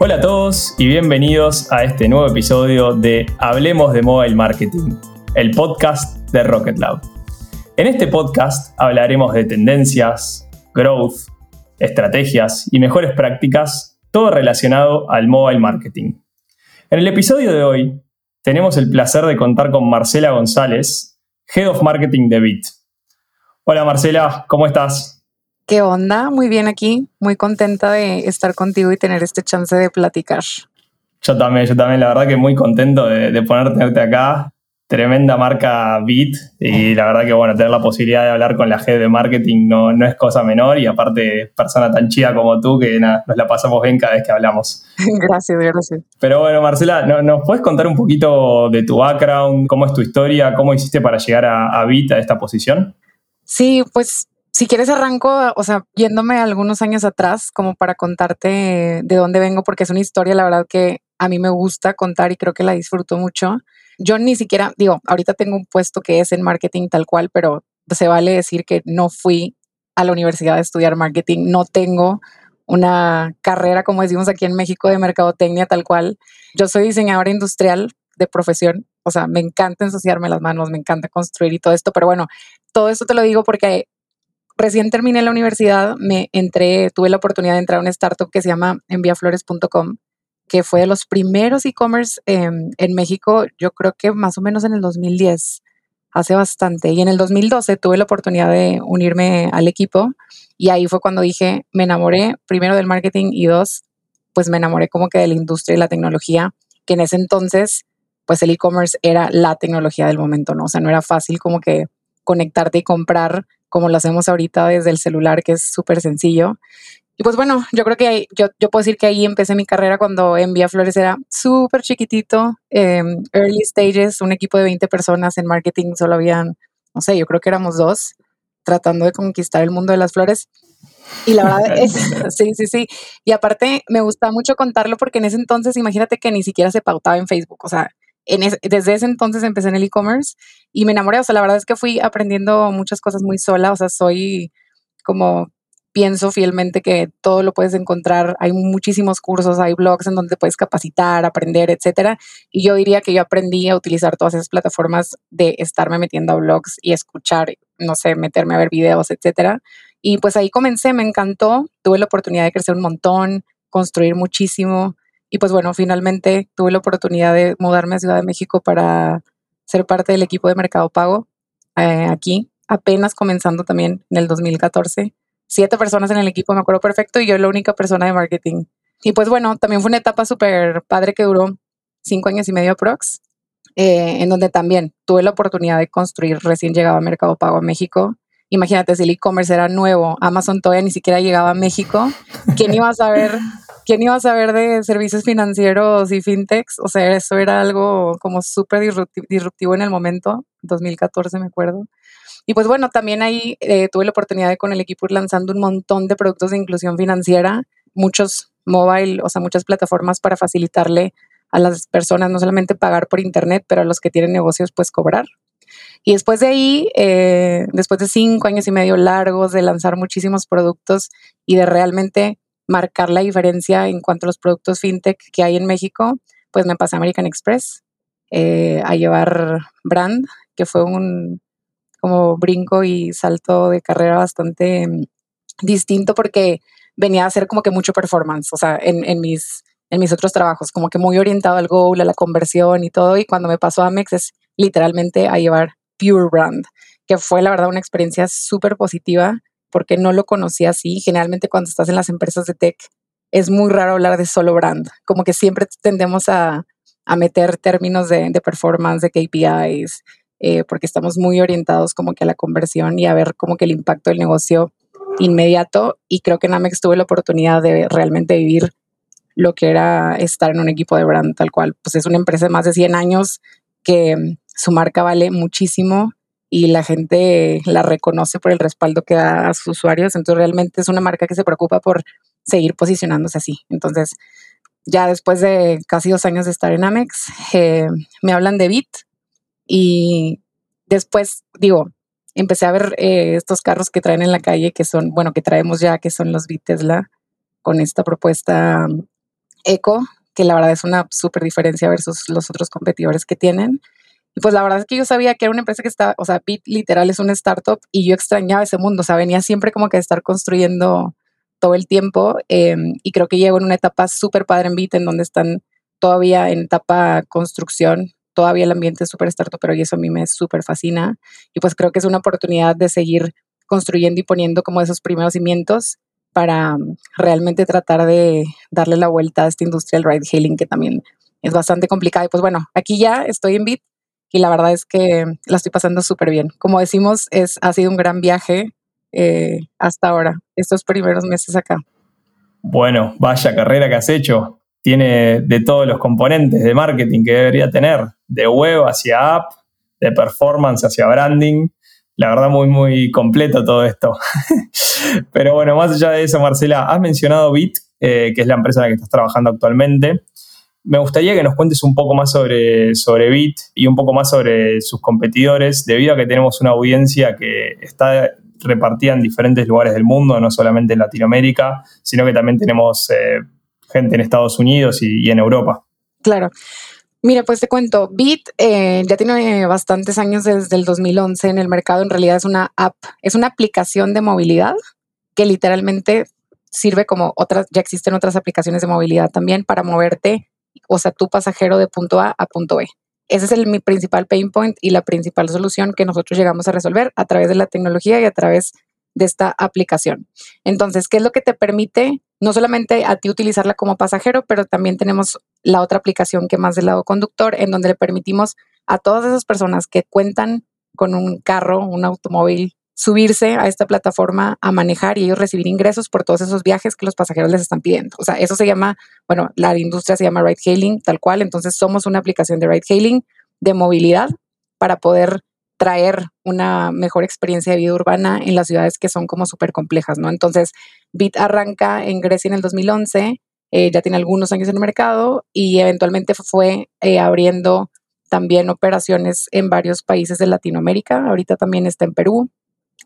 Hola a todos y bienvenidos a este nuevo episodio de Hablemos de Mobile Marketing, el podcast de Rocket Lab. En este podcast hablaremos de tendencias, growth, estrategias y mejores prácticas, todo relacionado al mobile marketing. En el episodio de hoy tenemos el placer de contar con Marcela González, Head of Marketing de Bit. Hola Marcela, ¿cómo estás? ¿Qué onda? Muy bien aquí, muy contenta de estar contigo y tener este chance de platicar. Yo también, yo también, la verdad que muy contento de, de poder tenerte acá. Tremenda marca Bit y la verdad que bueno, tener la posibilidad de hablar con la jefe de marketing no, no es cosa menor y aparte persona tan chida como tú que nada, nos la pasamos bien cada vez que hablamos. gracias, gracias. Pero bueno, Marcela, ¿nos puedes contar un poquito de tu background, cómo es tu historia, cómo hiciste para llegar a, a Bit, a esta posición? Sí, pues si quieres arranco, o sea, yéndome algunos años atrás, como para contarte de dónde vengo, porque es una historia, la verdad, que a mí me gusta contar y creo que la disfruto mucho. Yo ni siquiera, digo, ahorita tengo un puesto que es en marketing tal cual, pero se vale decir que no fui a la universidad a estudiar marketing, no tengo una carrera, como decimos aquí en México, de mercadotecnia tal cual. Yo soy diseñadora industrial de profesión, o sea, me encanta ensuciarme las manos, me encanta construir y todo esto, pero bueno, todo esto te lo digo porque recién terminé la universidad, me entré, tuve la oportunidad de entrar a una startup que se llama enviaflores.com, que fue de los primeros e-commerce en México, yo creo que más o menos en el 2010, hace bastante. Y en el 2012 tuve la oportunidad de unirme al equipo y ahí fue cuando dije, me enamoré primero del marketing y dos, pues me enamoré como que de la industria y la tecnología, que en ese entonces, pues el e-commerce era la tecnología del momento, ¿no? O sea, no era fácil como que conectarte y comprar como lo hacemos ahorita desde el celular, que es súper sencillo. Y pues bueno, yo creo que yo, yo puedo decir que ahí empecé mi carrera cuando Envía Flores era súper chiquitito, em, early stages, un equipo de 20 personas en marketing, solo habían, no sé, yo creo que éramos dos, tratando de conquistar el mundo de las flores. Y la verdad es, sí, sí, sí. Y aparte me gusta mucho contarlo porque en ese entonces, imagínate que ni siquiera se pautaba en Facebook, o sea, desde ese entonces empecé en el e-commerce y me enamoré. O sea, la verdad es que fui aprendiendo muchas cosas muy sola. O sea, soy como pienso fielmente que todo lo puedes encontrar. Hay muchísimos cursos, hay blogs en donde puedes capacitar, aprender, etcétera. Y yo diría que yo aprendí a utilizar todas esas plataformas de estarme metiendo a blogs y escuchar, no sé, meterme a ver videos, etcétera. Y pues ahí comencé, me encantó. Tuve la oportunidad de crecer un montón, construir muchísimo. Y pues bueno, finalmente tuve la oportunidad de mudarme a Ciudad de México para ser parte del equipo de Mercado Pago eh, aquí, apenas comenzando también en el 2014. Siete personas en el equipo, me acuerdo perfecto, y yo la única persona de marketing. Y pues bueno, también fue una etapa súper padre que duró cinco años y medio aprox, eh, en donde también tuve la oportunidad de construir, recién llegaba Mercado Pago a México. Imagínate, si el e-commerce era nuevo, Amazon todavía ni siquiera llegaba a México, ¿quién iba a saber ¿quién iba a saber de servicios financieros y fintechs? O sea, eso era algo como súper disruptivo en el momento, 2014 me acuerdo. Y pues bueno, también ahí eh, tuve la oportunidad de con el equipo ir lanzando un montón de productos de inclusión financiera, muchos mobile, o sea, muchas plataformas para facilitarle a las personas no solamente pagar por internet, pero a los que tienen negocios, pues cobrar. Y después de ahí, eh, después de cinco años y medio largos de lanzar muchísimos productos y de realmente marcar la diferencia en cuanto a los productos fintech que hay en México, pues me pasé a American Express eh, a llevar brand, que fue un como brinco y salto de carrera bastante mm, distinto porque venía a hacer como que mucho performance, o sea, en, mis, en mis otros trabajos, como que muy orientado al goal, a la conversión y todo, y cuando me pasó a Amex es literalmente a llevar pure brand, que fue la verdad una experiencia súper positiva porque no lo conocía así. Generalmente cuando estás en las empresas de tech es muy raro hablar de solo brand, como que siempre tendemos a, a meter términos de, de, performance, de KPIs, eh, porque estamos muy orientados como que a la conversión y a ver como que el impacto del negocio inmediato. Y creo que en Amex tuve la oportunidad de realmente vivir lo que era estar en un equipo de brand tal cual. Pues es una empresa de más de 100 años que su marca vale muchísimo y la gente la reconoce por el respaldo que da a sus usuarios. Entonces realmente es una marca que se preocupa por seguir posicionándose así. Entonces ya después de casi dos años de estar en Amex, eh, me hablan de Bit y después digo, empecé a ver eh, estos carros que traen en la calle, que son, bueno, que traemos ya, que son los Bit Tesla, con esta propuesta Eco, que la verdad es una súper diferencia versus los otros competidores que tienen. Pues la verdad es que yo sabía que era una empresa que estaba, o sea, Bit literal es una startup y yo extrañaba ese mundo, o sea, venía siempre como que a estar construyendo todo el tiempo em, y creo que llego en una etapa súper padre en Bit en donde están todavía en etapa construcción, todavía el ambiente es súper startup, pero y eso a mí me súper fascina y pues creo que es una oportunidad de seguir construyendo y poniendo como esos primeros cimientos para mm, realmente tratar de darle la vuelta a esta industria del ride hailing que también es bastante complicada. Y pues bueno, aquí ya estoy en Bit y la verdad es que la estoy pasando súper bien. Como decimos, es, ha sido un gran viaje eh, hasta ahora, estos primeros meses acá. Bueno, vaya carrera que has hecho. Tiene de todos los componentes de marketing que debería tener, de web hacia app, de performance hacia branding la verdad muy, muy completo todo esto. Pero bueno, más allá de eso, Marcela, has mencionado Bit, eh, que es la empresa en la que estás trabajando actualmente. Me gustaría que nos cuentes un poco más sobre, sobre Bit y un poco más sobre sus competidores, debido a que tenemos una audiencia que está repartida en diferentes lugares del mundo, no solamente en Latinoamérica, sino que también tenemos eh, gente en Estados Unidos y, en Europa. Claro. Mira, pues te cuento, Bit eh, ya tiene bastantes años desde el 2011 en el mercado. En realidad es una app, es una aplicación de movilidad que literalmente sirve como otras, ya existen otras aplicaciones de movilidad también para moverte, o sea, tu pasajero de punto A a punto B. Ese es el, mi principal pain point y la principal solución que nosotros llegamos a resolver a través de la tecnología y a través de esta aplicación. Entonces, ¿qué es lo que te permite no solamente a ti utilizarla como pasajero, pero también tenemos la otra aplicación que más del lado conductor, en donde le permitimos a todas esas personas que cuentan con un carro, un automóvil, subirse a esta plataforma a manejar y ellos recibir ingresos por todos esos viajes que los pasajeros les están pidiendo. O sea, eso se llama, bueno, la industria se llama ride hailing, tal cual. Entonces somos una aplicación de ride hailing de movilidad para poder traer una mejor experiencia de vida urbana en las ciudades que son como súper complejas, ¿no? Entonces, Bit arranca en Grecia en el 2011, eh, ya tiene algunos años en el mercado y eventualmente fue eh, abriendo también operaciones en varios países de Latinoamérica. Ahorita también está en Perú.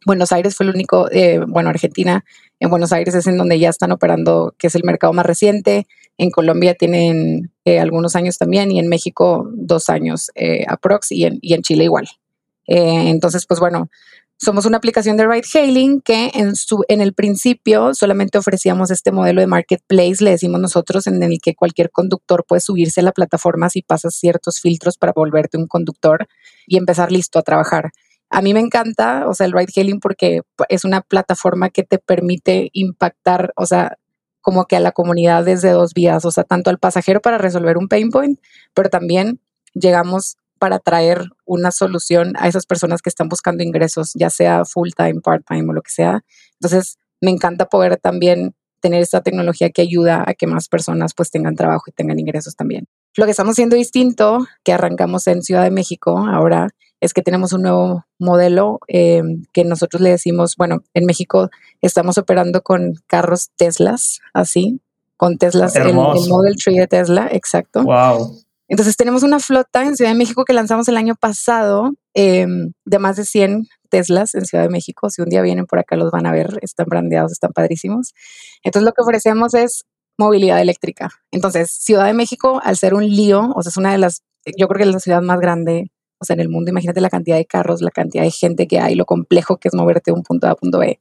Buenos Aires fue el único, eh, bueno, Argentina, en Buenos Aires es en donde ya están operando, que es el mercado más reciente. En Colombia tienen algunos años también y en México dos años aprox y en, y en Chile igual. Eh, entonces, pues bueno, somos una aplicación de ride hailing que en, su, en el principio solamente ofrecíamos este modelo de marketplace, le decimos nosotros, en el que cualquier conductor puede subirse a la plataforma si pasas ciertos filtros para volverte un conductor y empezar listo a trabajar. A mí me encanta, o sea, el ride hailing porque es una plataforma que te permite impactar, o sea, como que a la comunidad desde dos vías, o sea, tanto al pasajero para resolver un pain point, pero también llegamos para traer una solución a esas personas que están buscando ingresos, ya sea full time, part time o lo que sea. Entonces, me encanta poder también tener esta tecnología que ayuda a que más personas pues tengan trabajo y tengan ingresos también. Lo que estamos haciendo distinto, que arrancamos en Ciudad de México ahora, es que tenemos un nuevo modelo em, que nosotros le decimos, bueno, en México estamos operando con carros Teslas, así, con Teslas, el, el, Model 3 de Tesla, exacto. Wow. Entonces tenemos una flota en Ciudad de México que lanzamos el año pasado em, de más de 100 Teslas en Ciudad de México. Si un día vienen por acá los van a ver, están brandeados, están padrísimos. Entonces lo que ofrecemos es movilidad eléctrica. Entonces Ciudad de México, al ser un lío, o sea, es una de las, yo creo que es la ciudad más grande, o sea, en el mundo, imagínate la cantidad de carros, la cantidad de gente que hay, lo complejo que es moverte de un punto A a punto B.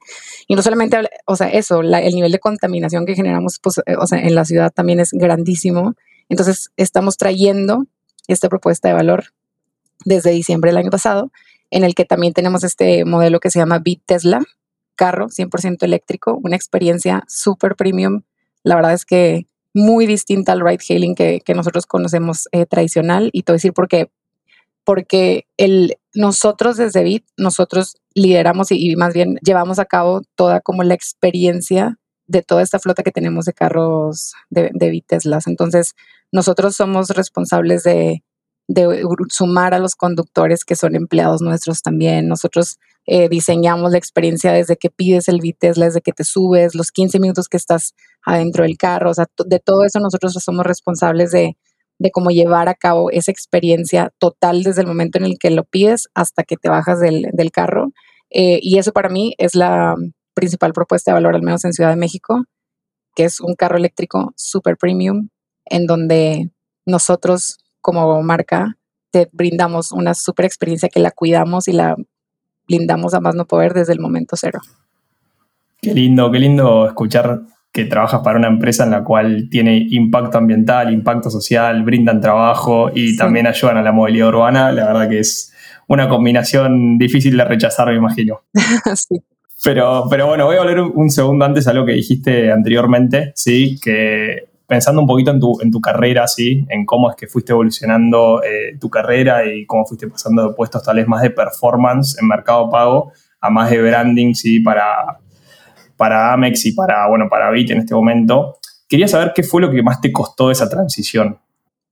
Y no solamente, o sea, eso, el nivel de contaminación que generamos, pues, eh, o sea, en la ciudad también es grandísimo. Entonces, estamos trayendo esta propuesta de valor desde diciembre del año pasado, en el que también tenemos este modelo que se llama Bit Tesla, carro 100% eléctrico, una experiencia súper premium. La verdad es que muy distinta al ride hailing que, nosotros conocemos eh, tradicional. Y te voy a decir por qué. Porque el, nosotros desde Bit, nosotros lideramos y, más bien llevamos a cabo toda como la experiencia de toda esta flota que tenemos de carros de, de Bit. Entonces, nosotros somos responsables de, sumar a los conductores que son empleados nuestros también. Nosotros eh, diseñamos la experiencia desde que pides el Vitesla, desde que te subes, los 15 minutos que estás adentro del carro. O sea, de todo eso nosotros somos responsables de, cómo llevar a cabo esa experiencia total desde el momento en el que lo pides hasta que te bajas del, carro. Eh, y eso para mí es la principal propuesta de valor, al menos en Ciudad de México, que es un carro eléctrico super premium, en donde nosotros como marca te brindamos una super experiencia que la cuidamos y la blindamos a más no poder desde el momento cero. Qué lindo, qué lindo escuchar que trabajas para una empresa en la cual tiene impacto ambiental, impacto social, brindan trabajo y también ayudan a la movilidad urbana. La verdad que es una combinación difícil de rechazar, me imagino. sí. Pero, pero bueno, voy a volver un segundo antes a lo que dijiste anteriormente, ¿sí? Que pensando un poquito en tu, en tu carrera, ¿sí? En cómo es que fuiste evolucionando eh, tu carrera y cómo fuiste pasando de puestos tal vez más de performance en mercado pago a más de branding, ¿sí? Para, para Amex y para, bueno, para Bit en este momento. Quería saber qué fue lo que más te costó esa transición.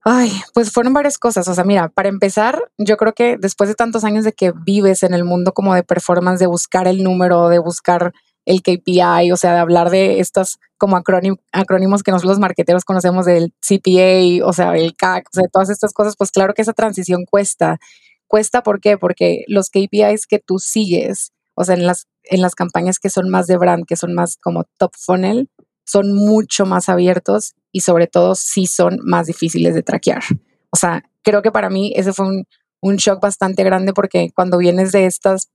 Ay, pues fueron varias cosas. O sea, mira, para empezar, yo creo que después de tantos años de que vives en el mundo como de performance, de buscar el número, de buscar el KPI, o sea, de hablar de estos como acrónimos que nosotros los marqueteros conocemos del CPA, o sea, el CAC, o sea, todas estas cosas, pues claro que esa transición cuesta. Cuesta, ¿por qué? Porque los KPIs que tú sigues, o sea, en las, en las campañas que son más de brand, que son más como top funnel, son mucho más abiertos y sobre todo sí son más difíciles de traquear. O sea, creo que para mí ese fue un, un shock bastante grande porque cuando vienes de estas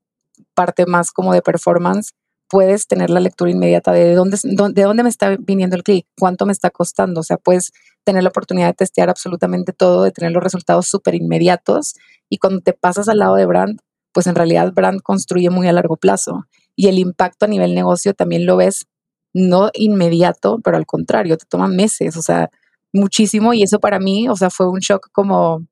parte más como de performance, puedes tener la lectura inmediata de dónde, de dónde me está viniendo el clic, cuánto me está costando. O sea, puedes tener la oportunidad de testear absolutamente todo, de tener los resultados súper inmediatos. Y cuando te pasas al lado de brand, pues en realidad brand construye muy a largo plazo. Y el impacto a nivel negocio también lo ves no inmediato, pero al contrario, te toma meses, o sea, muchísimo. Y eso para mí, o sea, fue un shock como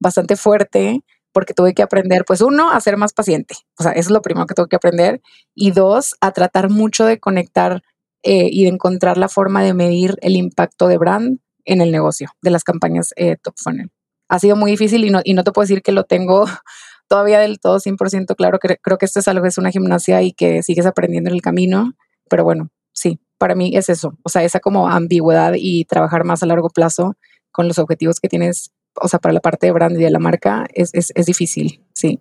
bastante fuerte porque tuve que aprender, pues uno, a ser más paciente, o sea, eso es lo primero que tuve que aprender, y dos, a tratar mucho de conectar eh, y de encontrar la forma de medir el impacto de brand en el negocio, de las campañas eh, top funnel. Ha sido muy difícil y no, y no te puedo decir que lo tengo todavía del todo 100% claro, que creo que esto es algo, es una gimnasia y que sigues aprendiendo en el camino, pero bueno, sí, para mí es eso, o sea, esa como ambigüedad y trabajar más a largo plazo con los objetivos que tienes o sea, para la parte de brand y de la marca es, es, es difícil, sí.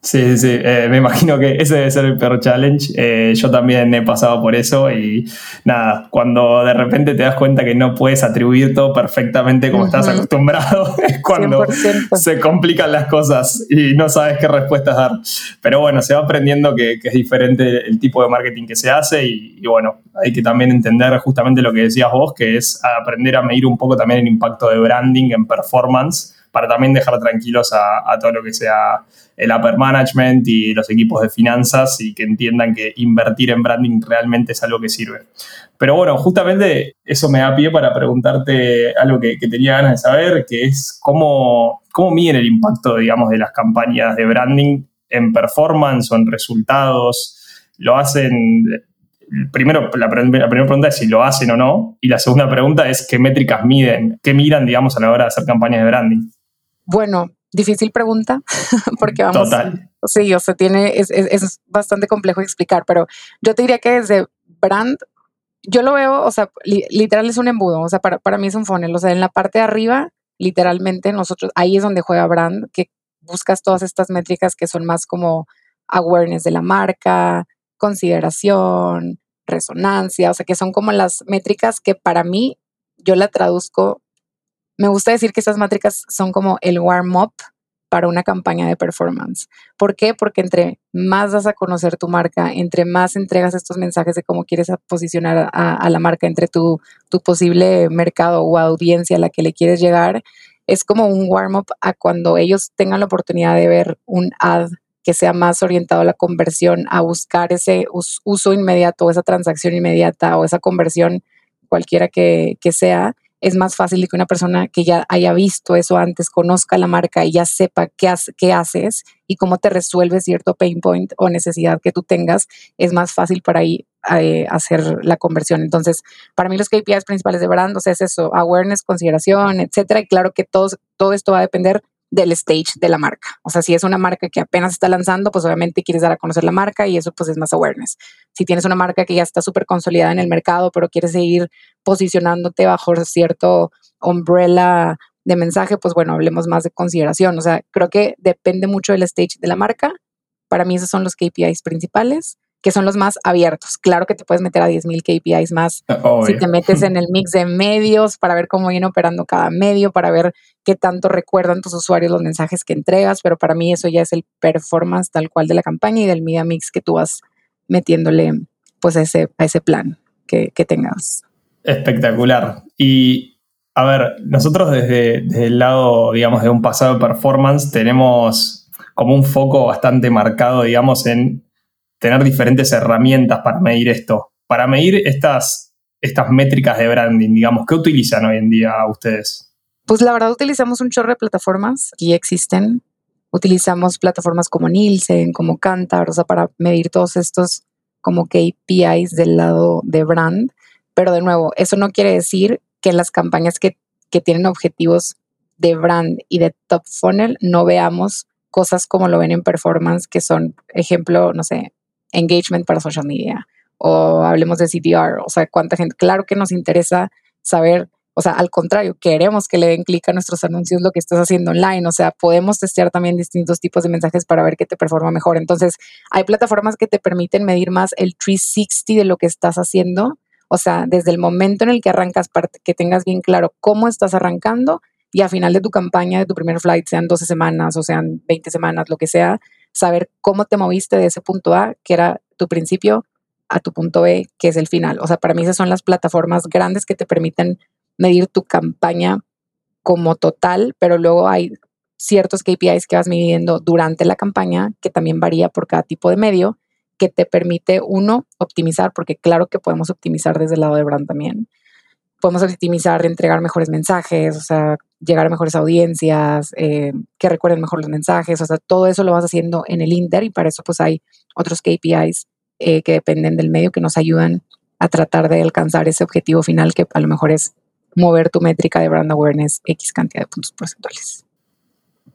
Sí, sí, eh, me imagino que ese debe ser el peor challenge. Eh, yo también he pasado por eso y nada, cuando de repente te das cuenta que no puedes atribuir todo perfectamente como estás acostumbrado, es cuando se complican las cosas y no sabes qué respuestas dar. Pero bueno, se va aprendiendo que, es diferente el tipo de marketing que se hace y, bueno, hay que también entender justamente lo que decías vos, que es aprender a medir un poco también el impacto de branding en performance para también dejar tranquilos a, todo lo que sea el upper management y los equipos de finanzas y que entiendan que invertir en branding realmente es algo que sirve. Pero bueno, justamente eso me da pie para preguntarte algo que, tenía ganas de saber, que es cómo, cómo miden el impacto, digamos, de las campañas de branding en performance o en resultados. Lo hacen primero, la, primera pregunta es si lo hacen o no, y la segunda pregunta es qué métricas miden, qué miran, digamos, a la hora de hacer campañas de branding. Bueno, difícil pregunta, porque vamos. Total. Sí, o sea, tiene, es, es, bastante complejo explicar, pero yo te diría que desde brand, yo lo veo, o sea, literal es un embudo, o sea, para, para mí es un funnel, o sea, en la parte de arriba, literalmente nosotros, ahí es donde juega brand, que buscas todas estas métricas que son más como awareness de la marca, consideración, resonancia, o sea, que son como las métricas que para mí yo la traduzco me gusta decir que estas métricas son como el warm-up para una campaña de performance. ¿Por qué? Porque entre más das a conocer tu marca, entre más entregas estos mensajes de cómo quieres posicionar a, la marca, entre tu, posible mercado o audiencia a la que le quieres llegar, es como un warm-up a cuando ellos tengan la oportunidad de ver un ad que sea más orientado a la conversión, a buscar ese uso inmediato, esa transacción inmediata o esa conversión cualquiera que sea es más fácil que una persona que ya haya visto eso antes, conozca la marca y ya sepa qué, qué haces y cómo te resuelve cierto pain point o necesidad que tú tengas, es más fácil para ahí eh, hacer la conversión. Entonces, para mí los KPIs principales de brand, o sea, es eso, awareness, consideración, etcétera. Y claro que todo, todo esto va a depender del stage de la marca. O sea, si es una marca que apenas está lanzando, pues obviamente quieres dar a conocer la marca y eso pues es más awareness. Si tienes una marca que ya está súper consolidada en el mercado, pero quieres seguir posicionándote bajo cierto umbrella de mensaje, pues bueno, hablemos más de consideración. O sea, creo que depende mucho del stage de la marca. Para mí esos son los KPIs principales. que son los más abiertos. Claro que te puedes meter a 10.000 KPIs más si te metes en el mix de medios para ver cómo viene operando cada medio, para ver qué tanto recuerdan tus usuarios los mensajes que entregas, pero para mí eso ya es el performance tal cual de la campaña y del media mix que tú vas metiéndole pues a ese, a ese plan que, que tengas. Espectacular. Y a ver, nosotros desde, desde, el lado, digamos, de un pasado de performance tenemos como un foco bastante marcado, digamos, en tener diferentes herramientas para medir esto. Para medir estas, estas métricas de branding, digamos, ¿qué utilizan hoy en día ustedes? Pues la verdad utilizamos un chorro de plataformas que existen. Utilizamos plataformas como Nielsen, como Kantar, o sea, para medir todos estos como KPIs del lado de brand. Pero de nuevo, eso no quiere decir que las campañas que, que tienen objetivos de brand y de top funnel no veamos cosas como lo ven en performance, que son, ejemplo, no sé, engagement para social media o hablemos de CTR, o sea, cuánta gente, claro que nos interesa saber, o sea, al contrario, queremos que le den clic a nuestros anuncios lo que estás haciendo online, o sea, podemos testear también distintos tipos de mensajes para ver qué te performa mejor. Entonces, hay plataformas que te permiten medir más el 360 de lo que estás haciendo, o sea, desde el momento en el que arrancas, para que tengas bien claro cómo estás arrancando y a final de tu campaña, de tu primer flight, sean 12 semanas o sean 20 semanas, lo que sea, saber cómo te moviste de ese punto A, que era tu principio, a tu punto B, que es el final. O sea, para mí esas son las plataformas grandes que te permiten medir tu campaña como total, pero luego hay ciertos KPIs que vas midiendo durante la campaña, que también varía por cada tipo de medio, que te permite, uno, optimizar, porque claro que podemos optimizar desde el lado de brand también. Podemos optimizar, entregar mejores mensajes, o sea, llegar a mejores audiencias, eh, que recuerden mejor los mensajes, o sea, todo eso lo vas haciendo en el Inter y para eso pues hay otros KPIs eh, que dependen del medio que nos ayudan a tratar de alcanzar ese objetivo final que a lo mejor es mover tu métrica de brand awareness X cantidad de puntos porcentuales.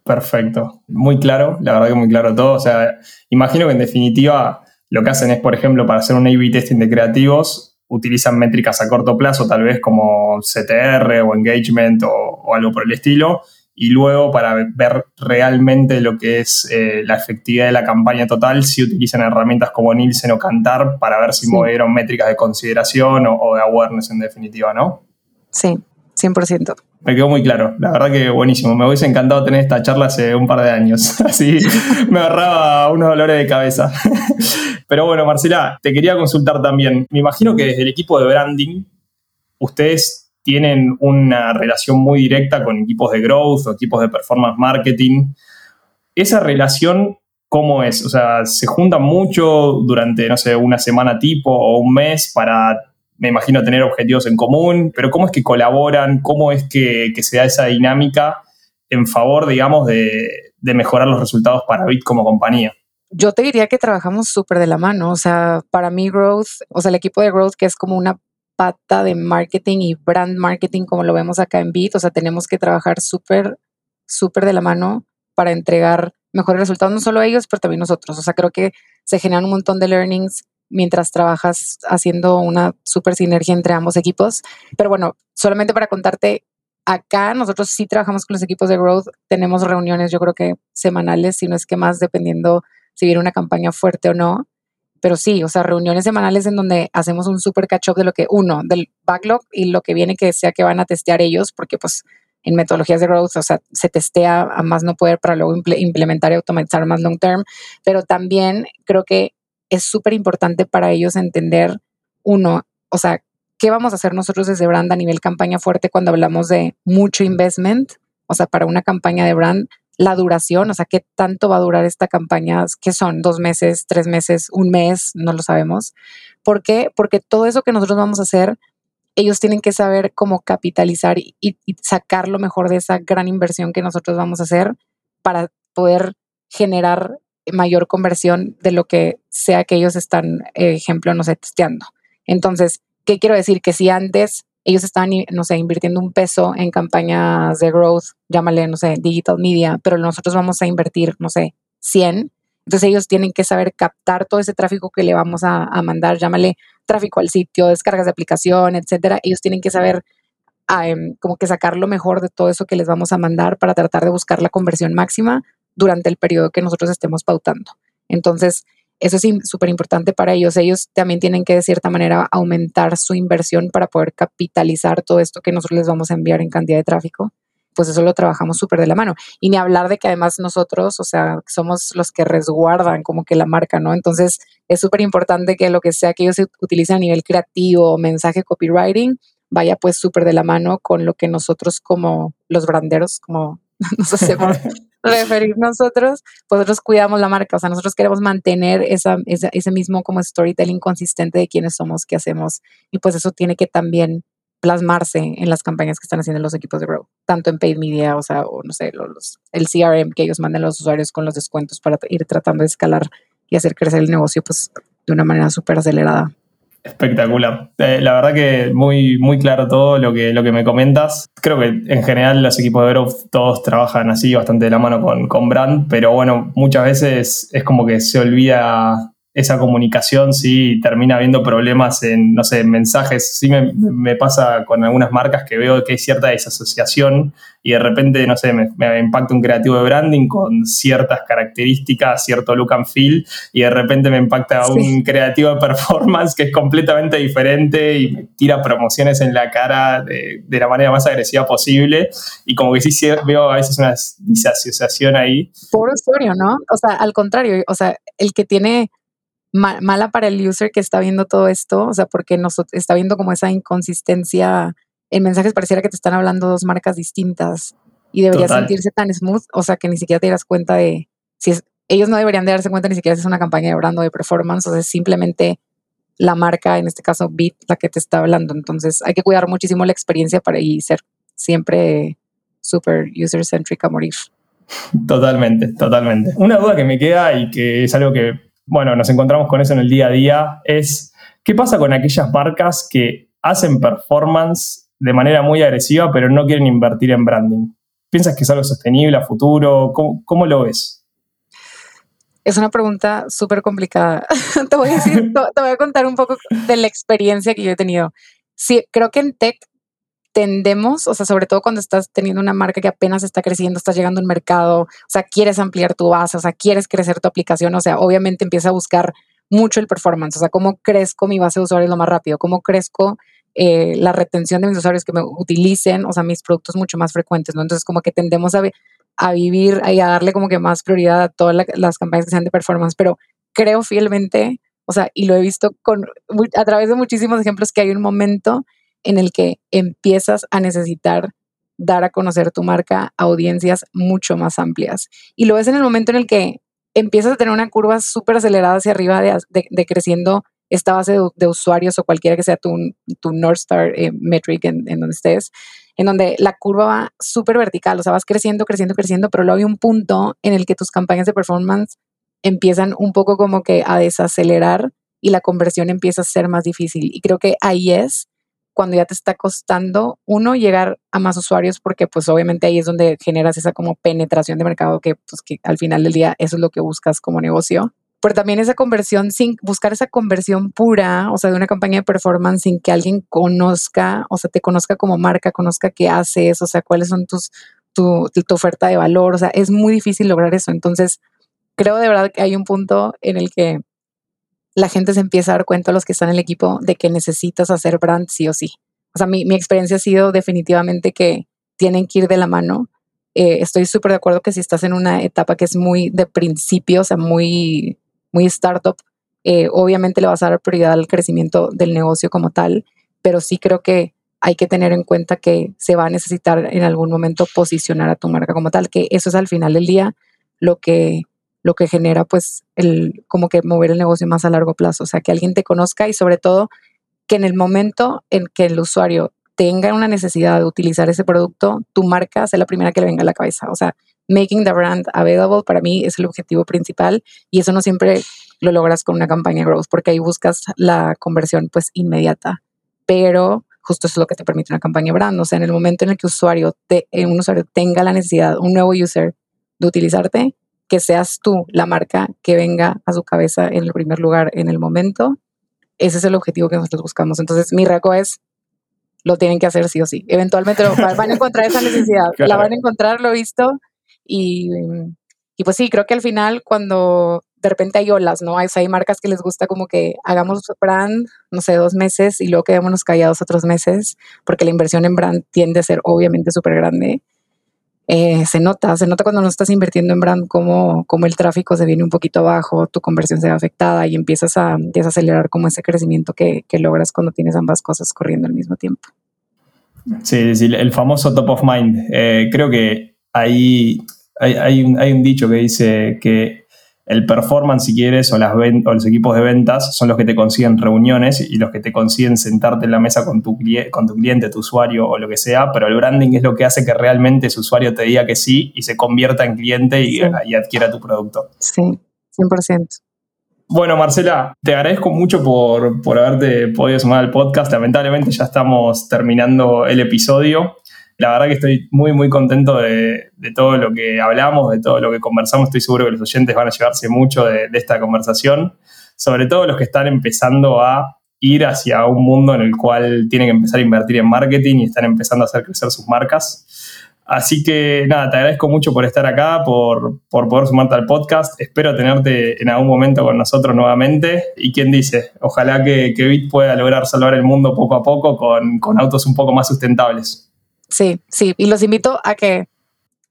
Perfecto, muy claro, la verdad que muy claro todo, o sea, imagino que en definitiva lo que hacen es, por ejemplo, para hacer un A-B testing de creativos, utilizan métricas a corto plazo, tal vez como CTR o engagement o, algo por el estilo, y luego para ver realmente lo que es eh, la efectividad de la campaña total, si utilizan herramientas como Nielsen o Cantar para ver si movieron métricas de consideración o, o de awareness en definitiva, ¿no? Sí, 100%. Me quedó muy claro, la verdad que buenísimo. Me hubiese encantado tener esta charla hace un par de años, así me agarraba unos dolores de cabeza. Pero bueno, Marcela, te quería consultar también. Me imagino que desde el equipo de branding, ustedes tienen una relación muy directa con equipos de growth o equipos de performance marketing. Esa relación, ¿cómo es? O sea, ¿se juntan mucho durante, no sé, una semana tipo o un mes para me imagino tener objetivos en común, pero ¿cómo es que colaboran? ¿Cómo es que, se da esa dinámica en favor, digamos, de, mejorar los resultados para Bit como compañía? Yo te diría que trabajamos súper de la mano, o sea, para mí Growth, o sea, el equipo de Growth que es como una pata de marketing y brand marketing como lo vemos acá en Bit, o sea, tenemos que trabajar súper, súper de la mano para entregar mejores resultados, no solo ellos, pero también nosotros. O sea, creo que se generan un montón de learnings mientras trabajas haciendo una super sinergia entre ambos equipos. Pero bueno, solamente para contarte, acá nosotros sí trabajamos con los equipos de growth, tenemos reuniones yo creo que semanales, si no es que más, dependiendo si viene una campaña fuerte o no. Pero sí, o sea, reuniones semanales en donde hacemos un super catch-up de lo que, uno, del backlog y lo que viene que sea que van a testear ellos, porque pues en metodologías de growth, o sea, se testea a más no poder para luego implementar y automatizar más long term, pero también creo que es súper importante para ellos entender, uno, o sea, ¿qué vamos a hacer nosotros desde brand a nivel campaña fuerte cuando hablamos de mucho investment? O sea, para una campaña de brand, la duración, o sea, ¿qué tanto va a durar esta campaña? ¿Qué son? ¿Dos meses, tres meses, un mes? No lo sabemos. ¿Por qué? Porque todo eso que nosotros vamos a hacer, ellos tienen que saber cómo capitalizar y, y sacar lo mejor de esa gran inversión que nosotros vamos a hacer para poder generar mayor conversión de lo que sea que ellos están, ejemplo, no sé, testeando. Entonces, ¿qué quiero decir? Que si antes ellos estaban, no sé, invirtiendo un peso en campañas de growth, llámale, no sé, digital media, pero nosotros vamos a invertir, no sé, 100. Entonces ellos tienen que saber captar todo ese tráfico que le vamos a, mandar, llámale tráfico al sitio, descargas de aplicación, etcétera. Ellos tienen que saber em, como que sacar lo mejor de todo eso que les vamos a mandar para tratar de buscar la conversión máxima durante el periodo que nosotros estemos pautando. Entonces, eso es súper importante para ellos. Ellos también tienen que de cierta manera aumentar su inversión para poder capitalizar todo esto que nosotros les vamos a enviar en cantidad de tráfico. Pues eso lo trabajamos súper de la mano. Y ni hablar de que además nosotros, o sea, somos los que resguardan como que la marca, ¿no? Entonces es súper importante que lo que sea que ellos utilicen a nivel creativo, mensaje, copywriting, vaya pues súper de la mano con lo que nosotros como los branderos, como nos hacemos referir nosotros, pues nosotros cuidamos la marca, o sea, nosotros queremos mantener esa, ese mismo como storytelling consistente de quiénes somos, qué hacemos, y pues eso tiene que también plasmarse en las campañas que están haciendo los equipos de Grow, tanto en paid media, o sea, o no sé, los, el CRM que ellos manden a los usuarios con los descuentos para ir tratando de escalar y hacer crecer el negocio pues de una manera súper acelerada. Espectacular. Eh, la verdad que muy, muy claro todo lo que, lo que me comentas. Creo que en general los equipos de growth todos trabajan así bastante de la mano con, con brand, pero bueno, muchas veces es como que se olvida esa comunicación sí termina habiendo problemas en, no sé, mensajes. Sí me, me, pasa con algunas marcas que veo que hay cierta desasociación y de repente, no sé, me, me, impacta un creativo de branding con ciertas características, cierto look and feel, y de repente me impacta un creativo de performance que es completamente diferente y me tira promociones en la cara de, de la manera más agresiva posible. Y como que sí veo a veces una disasociación ahí. Por usuario, ¿no? O sea, al contrario, o sea, el que tiene mala para el user que está viendo todo esto, o sea, porque nos está viendo como esa inconsistencia en mensajes, pareciera que te están hablando dos marcas distintas y debería sentirse tan smooth, o sea, que ni siquiera te das cuenta de si es, ellos no deberían de darse cuenta ni siquiera si es una campaña de brand o de performance, o sea, es simplemente la marca, en este caso Beat, la que te está hablando. Entonces, hay que cuidar muchísimo la experiencia para y ser siempre super user-centric a morir. Totalmente, totalmente. Una duda que me queda y que es algo que bueno, nos encontramos con eso en el día a día, es qué pasa con aquellas marcas que hacen performance de manera muy agresiva, pero no quieren invertir en branding. ¿Piensas que es algo sostenible a futuro? ¿Cómo, lo ves? Es una pregunta súper complicada. te, voy a decir, te voy a contar un poco de la experiencia que yo he tenido. Sí, creo que en tech tendemos, o sea, sobre todo cuando estás teniendo una marca que apenas está creciendo, estás llegando al mercado, o sea, quieres ampliar tu base, o sea, quieres crecer tu aplicación, o sea, obviamente empieza a buscar mucho el performance, o sea, cómo crezco mi base de usuarios lo más rápido, cómo crezco eh, la retención de mis usuarios que me utilicen, o sea, mis productos mucho más frecuentes, ¿no? Entonces, como que tendemos a, vivir y a darle como que más prioridad a todas las campañas que sean de performance, pero creo fielmente, o sea, y lo he visto con, a través de muchísimos ejemplos que hay un momento en el que empiezas a necesitar dar a conocer tu marca a audiencias mucho más amplias. Y lo ves en el momento en el que empiezas a tener una curva súper acelerada hacia arriba de, creciendo esta base de, usuarios o cualquiera que sea tu, tu North Star eh, metric en, en, donde estés, en donde la curva va súper vertical, o sea, vas creciendo, creciendo, creciendo, pero luego hay un punto en el que tus campañas de performance empiezan un poco como que a desacelerar y la conversión empieza a ser más difícil. Y creo que ahí es cuando ya te está costando, uno, llegar a más usuarios, porque pues obviamente ahí es donde generas esa como penetración de mercado que, pues, que al final del día eso es lo que buscas como negocio. Pero también esa conversión, sin buscar esa conversión pura, o sea, de una campaña de performance sin que alguien conozca, o sea, te conozca como marca, conozca qué haces, o sea, cuáles son tus, tu, tu oferta de valor, o sea, es muy difícil lograr eso. Entonces, creo de verdad que hay un punto en el que la gente se empieza a dar cuenta, los que están en el equipo, de que necesitas hacer brand sí o sí. O sea, mi, mi experiencia ha sido definitivamente que tienen que ir de la mano. Eh, estoy súper de acuerdo que si estás en una etapa que es muy de principio, o sea, muy, muy startup, eh, obviamente le vas a dar prioridad al crecimiento del negocio como tal, pero sí creo que hay que tener en cuenta que se va a necesitar en algún momento posicionar a tu marca como tal, que eso es al final del día lo que lo que genera pues el como que mover el negocio más a largo plazo, o sea, que alguien te conozca y sobre todo que en el momento en que el usuario tenga una necesidad de utilizar ese producto, tu marca sea la primera que le venga a la cabeza, o sea, making the brand available para mí es el objetivo principal y eso no siempre lo logras con una campaña growth porque ahí buscas la conversión pues inmediata, pero justo eso es lo que te permite una campaña brand, o sea, en el momento en el que usuario te, un usuario tenga la necesidad, un nuevo user de utilizarte, que seas tú la marca que venga a su cabeza en el primer lugar en el momento. Ese es el objetivo que nosotros buscamos. Entonces, mi reco es, lo tienen que hacer sí o sí. Eventualmente van a encontrar esa necesidad. La van a encontrar, lo he visto. Y, y pues sí, creo que al final cuando de repente hay olas, ¿no? Hay, hay marcas que les gusta como que hagamos brand, no sé, dos meses y luego quedémonos callados otros meses, porque la inversión en brand tiende a ser obviamente súper grande. Eh, se nota, se nota cuando no estás invirtiendo en brand como, como el tráfico se viene un poquito abajo, tu conversión se ve afectada y empiezas a, acelerar como ese crecimiento que, logras cuando tienes ambas cosas corriendo al mismo tiempo. Sí, sí el famoso top of mind. Eh, creo que ahí hay, hay, un, hay un dicho que dice que el performance, si quieres, o, las o los equipos de ventas son los que te consiguen reuniones y los que te consiguen sentarte en la mesa con tu, con tu cliente, tu usuario o lo que sea, pero el branding es lo que hace que realmente ese usuario te diga que sí y se convierta en cliente y, y adquiera tu producto. Sí, 100%. Bueno, Marcela, te agradezco mucho por, por haberte podido sumar al podcast. Lamentablemente ya estamos terminando el episodio. La verdad que estoy muy, muy contento de, todo lo que hablamos, de todo lo que conversamos. Estoy seguro que los oyentes van a llevarse mucho de, esta conversación, sobre todo los que están empezando a ir hacia un mundo en el cual tienen que empezar a invertir en marketing y están empezando a hacer crecer sus marcas. Así que nada, te agradezco mucho por estar acá, por, poder sumarte al podcast. Espero tenerte en algún momento con nosotros nuevamente. Y quién dice, ojalá que, Bit pueda lograr salvar el mundo poco a poco con autos un poco más sustentables. Sí, sí, y los invito a que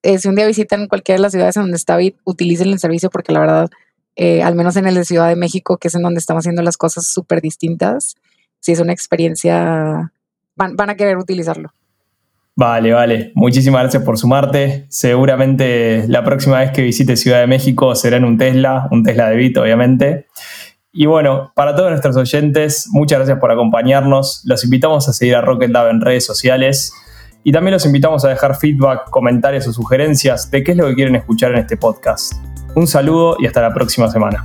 eh, si un día visitan cualquiera de las ciudades en donde está Bit, utilicen el servicio porque la verdad, eh, al menos en el de Ciudad de México, que es en donde estamos haciendo las cosas súper distintas, si es una experiencia, van, van a querer utilizarlo. Vale, vale. Muchísimas gracias por sumarte. Seguramente la próxima vez que visite Ciudad de México será en un Tesla, un Tesla de Bit, obviamente. Y bueno, para todos nuestros oyentes, muchas gracias por acompañarnos. Los invitamos a seguir a Rocket Lab en redes sociales. Y también los invitamos a dejar feedback, comentarios o sugerencias de qué es lo que quieren escuchar en este podcast. Un saludo y hasta la próxima semana.